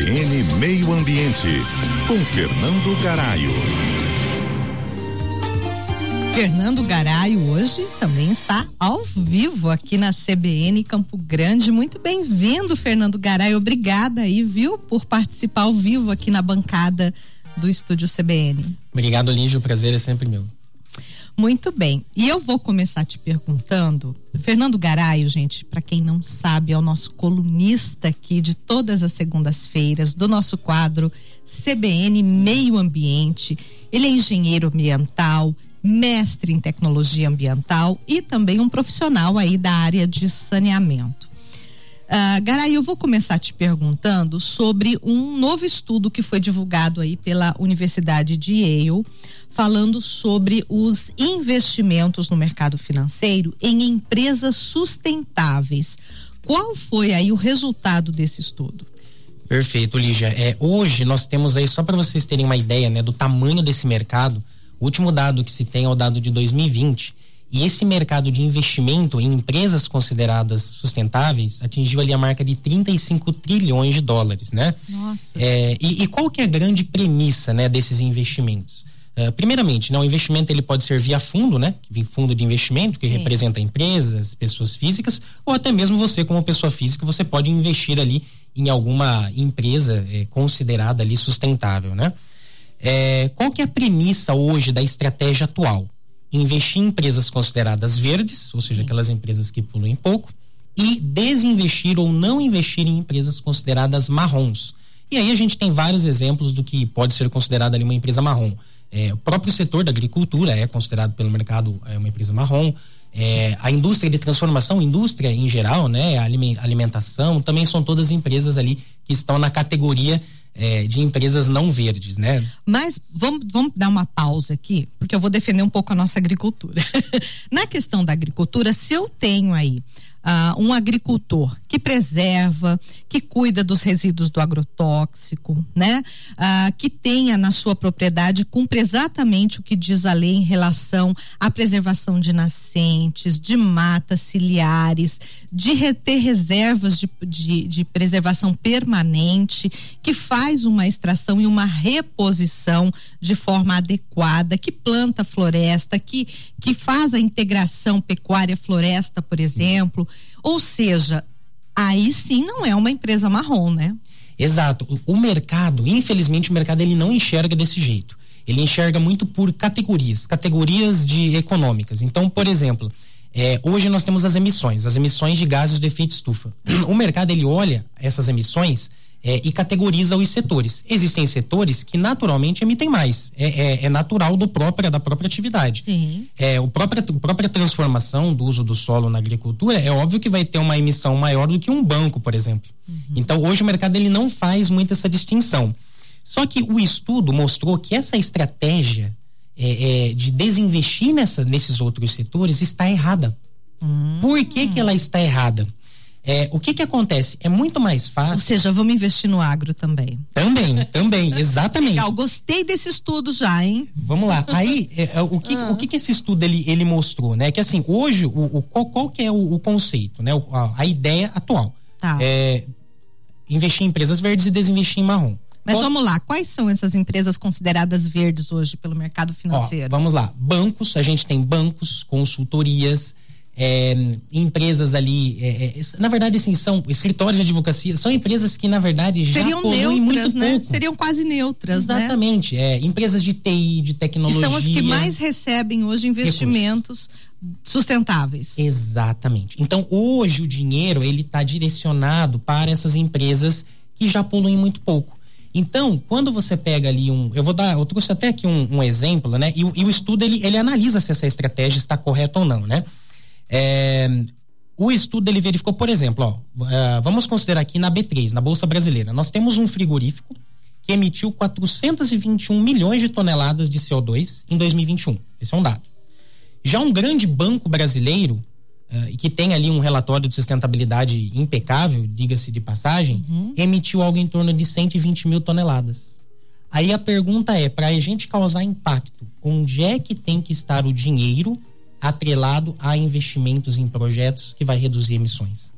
CBN Meio Ambiente, com Fernando Garaio. Fernando Garaio hoje também está ao vivo aqui na CBN Campo Grande. Muito bem-vindo, Fernando Garaio. Obrigada aí, viu, por participar ao vivo aqui na bancada do estúdio CBN. Obrigado, Lígia. O prazer é sempre meu. Muito bem. E eu vou começar te perguntando. Fernando Garaio, gente, para quem não sabe, é o nosso colunista aqui de todas as segundas-feiras do nosso quadro CBN Meio Ambiente. Ele é engenheiro ambiental, mestre em tecnologia ambiental e também um profissional aí da área de saneamento. Uh, Garay, eu vou começar te perguntando sobre um novo estudo que foi divulgado aí pela Universidade de Yale, falando sobre os investimentos no mercado financeiro em empresas sustentáveis. Qual foi aí o resultado desse estudo? Perfeito, Lígia. É, hoje nós temos aí, só para vocês terem uma ideia né, do tamanho desse mercado, o último dado que se tem é o dado de 2020. E esse mercado de investimento em empresas consideradas sustentáveis atingiu ali a marca de 35 trilhões de dólares, né? Nossa. É, e, e, qual que é a grande premissa, né, desses investimentos? Uh, primeiramente, né, o investimento ele pode ser via fundo, né? Via fundo de investimento, que Sim. representa empresas, pessoas físicas, ou até mesmo você, como pessoa física, você pode investir ali em alguma empresa eh, considerada ali sustentável, né? É, qual que é a premissa hoje da estratégia atual? Investir em empresas consideradas verdes, ou seja, aquelas empresas que poluem pouco, e desinvestir ou não investir em empresas consideradas marrons. E aí a gente tem vários exemplos do que pode ser considerada ali uma empresa marrom. É, o próprio setor da agricultura é considerado pelo mercado é, uma empresa marrom. É, a indústria de transformação, indústria em geral, né, a alimentação, também são todas empresas ali que estão na categoria é, de empresas não verdes, né? Mas vamos, vamos dar uma pausa aqui, porque eu vou defender um pouco a nossa agricultura. Na questão da agricultura, se eu tenho aí uh, um agricultor que preserva, que cuida dos resíduos do agrotóxico, né? Uh, que tenha na sua propriedade, cumpre exatamente o que diz a lei em relação à preservação de nascentes, de matas ciliares, de ter reservas de, de, de preservação permanente, que faz uma extração e uma reposição de forma adequada, que planta floresta, que, que faz a integração pecuária-floresta, por exemplo, ou seja, aí sim não é uma empresa marrom, né? Exato. O, mercado, infelizmente, o mercado ele não enxerga desse jeito. Ele enxerga muito por categorias, categorias de econômicas. Então, por exemplo, é, hoje nós temos as emissões, as emissões de gases de efeito estufa. O mercado ele olha essas emissões é, e categoriza os setores. Existem setores que naturalmente emitem mais. É, é, é natural do da própria atividade. Sim. É, o a própria transformação do uso do solo na agricultura é óbvio que vai ter uma emissão maior do que um banco, por exemplo. Uhum. Então, hoje o mercado ele não faz muito essa distinção. Só que o estudo mostrou que essa estratégia é, é, de desinvestir nessa, nesses outros setores está errada. Uhum. Por que, que ela está errada? É, o que que acontece? É muito mais fácil. Ou seja, vamos investir no agro também. Também, também, exatamente. Legal, gostei desse estudo já, hein? Vamos lá. Aí, é, é, o, que, ah. o que que esse estudo ele, ele mostrou, né? Que assim, hoje, o, o qual, qual que é o, o conceito, né? A, a, ideia atual. Tá. É investir em empresas verdes e desinvestir em marrom. Mas vamos lá, quais são essas empresas consideradas verdes hoje pelo mercado financeiro? Ó, vamos lá, bancos, a gente tem bancos, consultorias, é, empresas ali, é, é, na verdade, assim, são escritórios de advocacia, são empresas que, na verdade, já Seriam poluem neutras, muito né? pouco. Seriam quase neutras, né? Exatamente, né? é, empresas de TI, de tecnologia. E são as que mais recebem hoje investimentos Recursos. sustentáveis. Exatamente. Então, hoje o dinheiro, ele está direcionado para essas empresas que já poluem muito pouco. Então, quando você pega ali um, eu vou dar, eu trouxe até aqui um, um exemplo, né? E, e, o estudo ele, ele analisa se essa estratégia está correta ou não, né? É, o estudo ele verificou, por exemplo, ó, uh, vamos considerar aqui na B3, na Bolsa Brasileira, nós temos um frigorífico que emitiu 421 milhões de toneladas de CO2 em 2021. Esse é um dado. Já um grande banco brasileiro, uh, que tem ali um relatório de sustentabilidade impecável, diga-se de passagem, uhum. emitiu algo em torno de 120 mil toneladas. Aí a pergunta é: para a gente causar impacto, onde é que tem que estar o dinheiro atrelado a investimentos em projetos que vai reduzir emissões.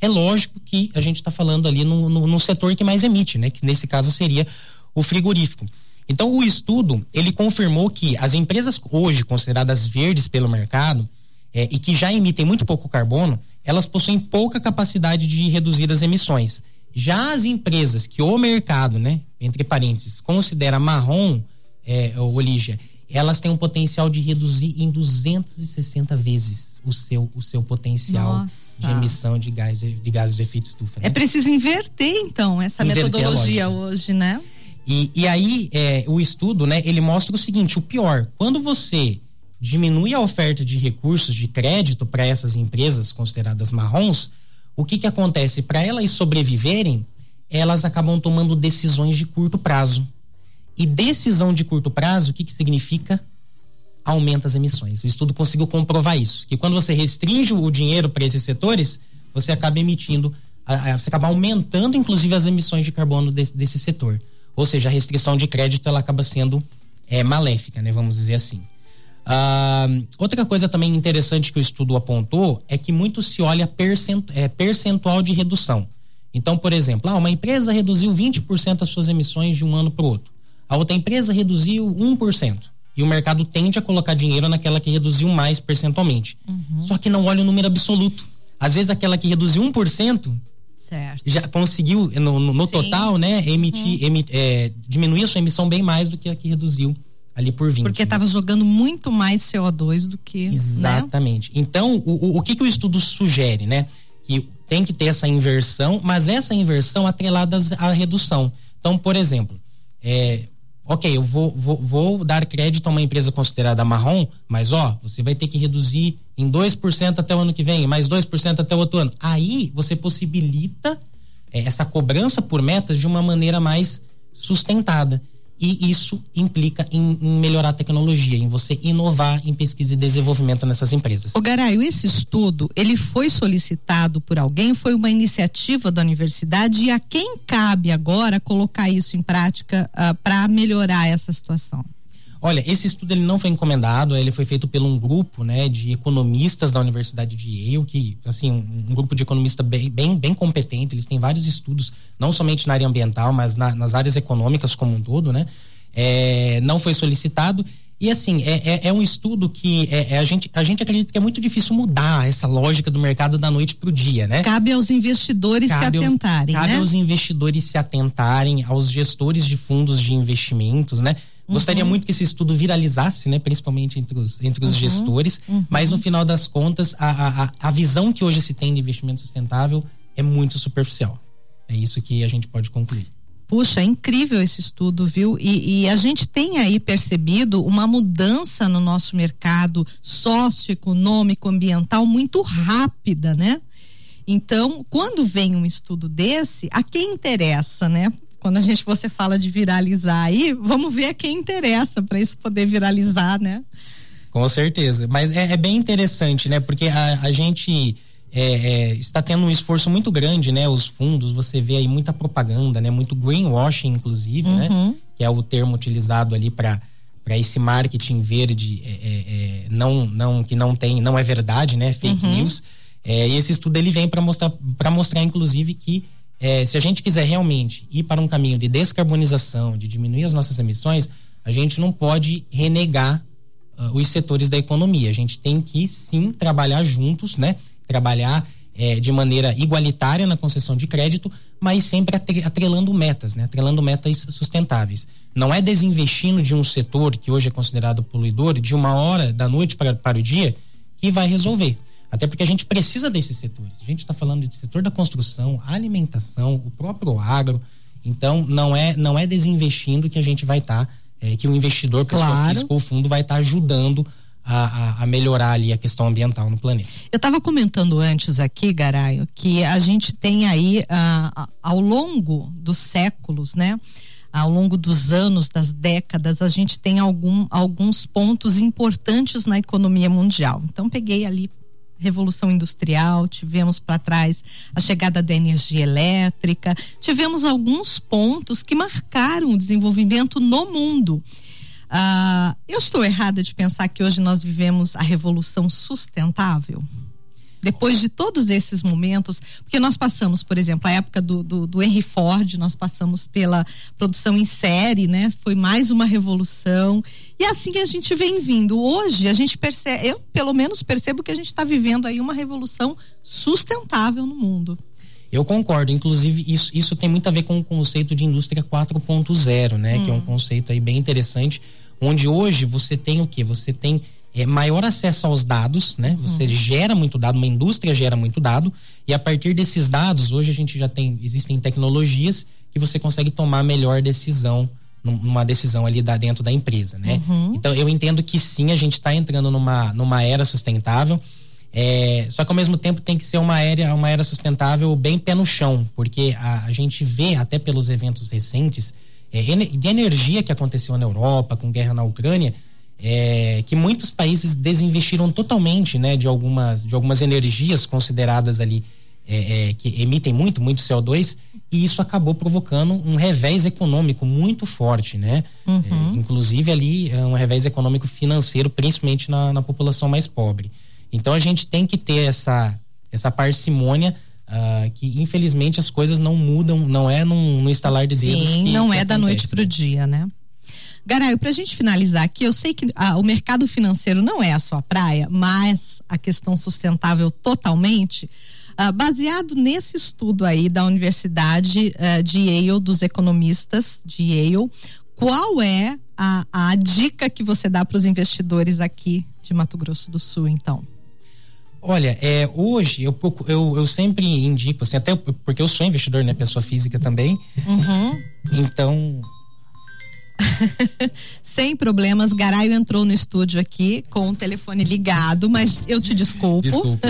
é lógico que a gente está falando ali no, no, no, setor que mais emite, né? Que nesse caso seria o frigorífico. Então o estudo ele confirmou que as empresas hoje consideradas verdes pelo mercado é, e que já emitem muito pouco carbono, elas possuem pouca capacidade de reduzir as emissões. Já as empresas que o mercado, né, entre parênteses, considera marrom, é, Olígia, elas têm um potencial de reduzir em 260 vezes o seu, o seu potencial Nossa. de emissão de, gás, de gases de efeito estufa. Né? É preciso inverter, então, essa inverter metodologia hoje, né? E, e aí, é, o estudo, né, ele mostra o seguinte: o pior, quando você diminui a oferta de recursos de crédito para essas empresas consideradas marrons, o que que acontece? Para elas sobreviverem, elas acabam tomando decisões de curto prazo. E decisão de curto prazo, o que que significa? Aumenta as emissões. O estudo conseguiu comprovar isso, que quando você restringe o dinheiro para esses setores, você acaba emitindo, você acaba aumentando inclusive as emissões de carbono desse, desse setor. Ou seja, a restrição de crédito ela acaba sendo é, maléfica, né? Vamos dizer assim. Uh, outra coisa também interessante que o estudo apontou é que muito se olha percent, é, percentual de redução. Então, por exemplo, ah, uma empresa reduziu 20% as suas emissões de um ano para o outro. A outra empresa reduziu 1%. E o mercado tende a colocar dinheiro naquela que reduziu mais percentualmente. Uhum. Só que não olha o número absoluto. Às vezes aquela que reduziu 1% certo. já conseguiu, no, no, no total, né, emitir, uhum. emi, é, diminuir a sua emissão bem mais do que a que reduziu ali por 20. Porque estava né? jogando muito mais CO2 do que. Né? Exatamente. Né? Então, o, o, o que, que o estudo sugere, né? Que tem que ter essa inversão, mas essa inversão atrelada à redução. Então, por exemplo, é, ok, eu vou, vou, vou, dar crédito a uma empresa considerada marrom, mas ó, você vai ter que reduzir em 2% até o ano que vem, mais 2% até o outro ano. Aí você possibilita é, essa cobrança por metas de uma maneira mais sustentada e isso implica em, em, melhorar a tecnologia, em você inovar em pesquisa e desenvolvimento nessas empresas. O Garaio, esse estudo, ele foi solicitado por alguém, foi uma iniciativa da universidade e a quem cabe agora colocar isso em prática uh, ah, para melhorar essa situação? Olha, esse estudo ele não foi encomendado, ele foi feito por um grupo, né, de economistas da Universidade de Yale, que, assim, um, um grupo de economistas bem, bem, bem competente, eles têm vários estudos, não somente na área ambiental, mas na, nas áreas econômicas como um todo, né, é, não foi solicitado e assim, é, é, é, um estudo que é, é, a, gente, a gente acredita que é muito difícil mudar essa lógica do mercado da noite para o dia, né? Cabe aos investidores cabe se atentarem. Aos, cabe né? aos investidores se atentarem, aos gestores de fundos de investimentos, né? Gostaria uhum. muito que esse estudo viralizasse, né? Principalmente entre os, entre os uhum. gestores, uhum. mas no final das contas, a, a, a visão que hoje se tem de investimento sustentável é muito superficial. É isso que a gente pode concluir. Puxa, é incrível esse estudo, viu? E, e, a gente tem aí percebido uma mudança no nosso mercado socioeconômico, ambiental muito rápida, né? Então, quando vem um estudo desse, a quem interessa, né? Quando a gente você fala de viralizar aí, vamos ver a quem interessa para isso poder viralizar, né? Com certeza. Mas é, é bem interessante, né? Porque a, a gente é, é, está tendo um esforço muito grande, né? Os fundos, você vê aí muita propaganda, né? Muito greenwashing, inclusive, né? uhum. né? Que é o termo utilizado ali para para esse marketing verde é, é, é, não não que não tem não é verdade né fake uhum. news é, e esse estudo ele vem para mostrar para mostrar inclusive que é, se a gente quiser realmente ir para um caminho de descarbonização, de diminuir as nossas emissões, a gente não pode renegar uh, os setores da economia. A gente tem que sim trabalhar juntos, né? Trabalhar é, de maneira igualitária na concessão de crédito, mas sempre atrelando metas, né? Atrelando metas sustentáveis. Não é desinvestindo de um setor que hoje é considerado poluidor de uma hora da noite para, para o dia que vai resolver. Até porque a gente precisa desses setores. A gente está falando de setor da construção, alimentação, o próprio agro. Então, não é, não é desinvestindo que a gente vai estar, tá, é, que o investidor, pessoa claro. física ou fundo, vai estar tá ajudando a, a, melhorar ali a questão ambiental no planeta. Eu estava comentando antes aqui, Garaio, que a gente tem aí, uh, ao longo dos séculos, né? Ao longo dos anos, das décadas, a gente tem algum, alguns pontos importantes na economia mundial. Então, peguei ali Revolução Industrial, tivemos para trás a chegada da energia elétrica, tivemos alguns pontos que marcaram o desenvolvimento no mundo. Uh, eu estou errada de pensar que hoje nós vivemos a revolução sustentável? Depois de todos esses momentos, porque nós passamos, por exemplo, a época do, do, do Henry Ford, nós passamos pela produção em série, né? Foi mais uma revolução. E assim a gente vem vindo. Hoje a gente percebe, eu pelo menos percebo que a gente está vivendo aí uma revolução sustentável no mundo. Eu concordo, inclusive isso, isso tem muito a ver com o conceito de indústria 4.0, né? Hum. Que é um conceito aí bem interessante, onde hoje você tem o que? Você tem é, maior acesso aos dados, né? Você hum. gera muito dado, uma indústria gera muito dado, e a partir desses dados, hoje a gente já tem, existem tecnologias que você consegue tomar melhor decisão numa decisão ali da, dentro da empresa, né? Uhum. Então eu entendo que sim, a gente está entrando numa, numa era sustentável. É, só que ao mesmo tempo tem que ser uma era, uma era sustentável bem pé no chão, porque a, a gente vê até pelos eventos recentes é, de energia que aconteceu na Europa, com guerra na Ucrânia, é, que muitos países desinvestiram totalmente né, de, algumas, de algumas energias consideradas ali é, é, que emitem muito, muito CO2, e isso acabou provocando um revés econômico muito forte, né? Uhum. É, inclusive ali é, um revés econômico financeiro, principalmente na, na população mais pobre. Então a gente tem que ter essa, essa parcimônia uh, que infelizmente as coisas não mudam, não é num, no instalar de dedos. Sim, que, não que é acontece. da noite para o dia, né? Garaio, para a gente finalizar aqui, eu sei que ah, o mercado financeiro não é a sua praia, mas a questão sustentável totalmente. Uh, baseado nesse estudo aí da Universidade uh, de Yale, dos economistas de Yale, qual é a, a dica que você dá para os investidores aqui de Mato Grosso do Sul, então? Olha, é, hoje eu, eu, eu sempre indico, assim, até porque eu sou investidor, né? Pessoa física também. Uhum. Então. Sem problemas, Garaio entrou no estúdio aqui com o telefone ligado, mas eu te desculpo. Desculpa.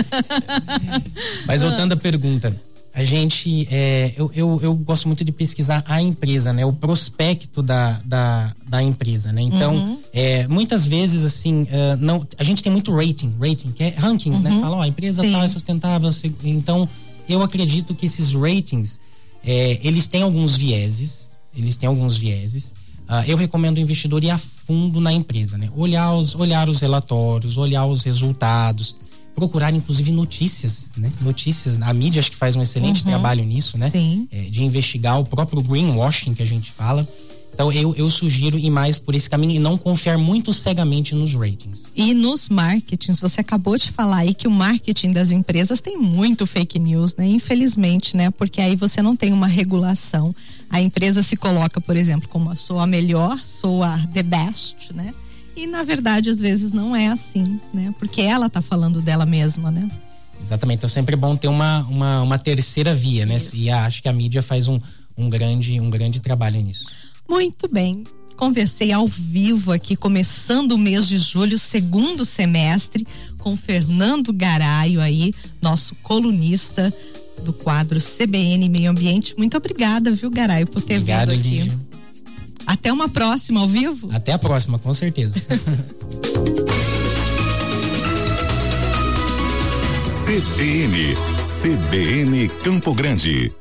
mas voltando à pergunta, a gente é, eu, eu, eu, gosto muito de pesquisar a empresa né o prospecto da, da, da empresa né então uhum. é, muitas vezes assim uh, não a gente tem muito rating rating que é rankings né? uhum. né fala ó, a empresa Sim. tal é sustentável então eu acredito que esses ratings é, eles têm alguns vieses eles têm alguns vieses eu recomendo o investidor ir a fundo na empresa, né? Olhar os, olhar os relatórios, olhar os resultados, procurar inclusive notícias, né? Notícias, a mídia acho que faz um excelente uhum. trabalho nisso, né? Sim. É, de investigar o próprio greenwashing que a gente fala. Então eu, eu sugiro ir mais por esse caminho e não confiar muito cegamente nos ratings. E nos marketings, você acabou de falar aí que o marketing das empresas tem muito fake news, né? Infelizmente, né? Porque aí você não tem uma regulação. A empresa se coloca, por exemplo, como sou a melhor, sou a the best, né? E na verdade, às vezes não é assim, né? Porque ela tá falando dela mesma, né? Exatamente. Então sempre é bom ter uma, uma, uma terceira via, né? Isso. E acho que a mídia faz um, um, grande, um grande trabalho nisso. Muito bem. Conversei ao vivo aqui, começando o mês de julho, segundo semestre, com Fernando Garaio aí, nosso colunista do quadro CBN Meio Ambiente. Muito obrigada, viu, Garaio, por ter Obrigado, vindo aqui. Lígia. Até uma próxima ao vivo? Até a próxima, com certeza. CBN, CBN Campo Grande.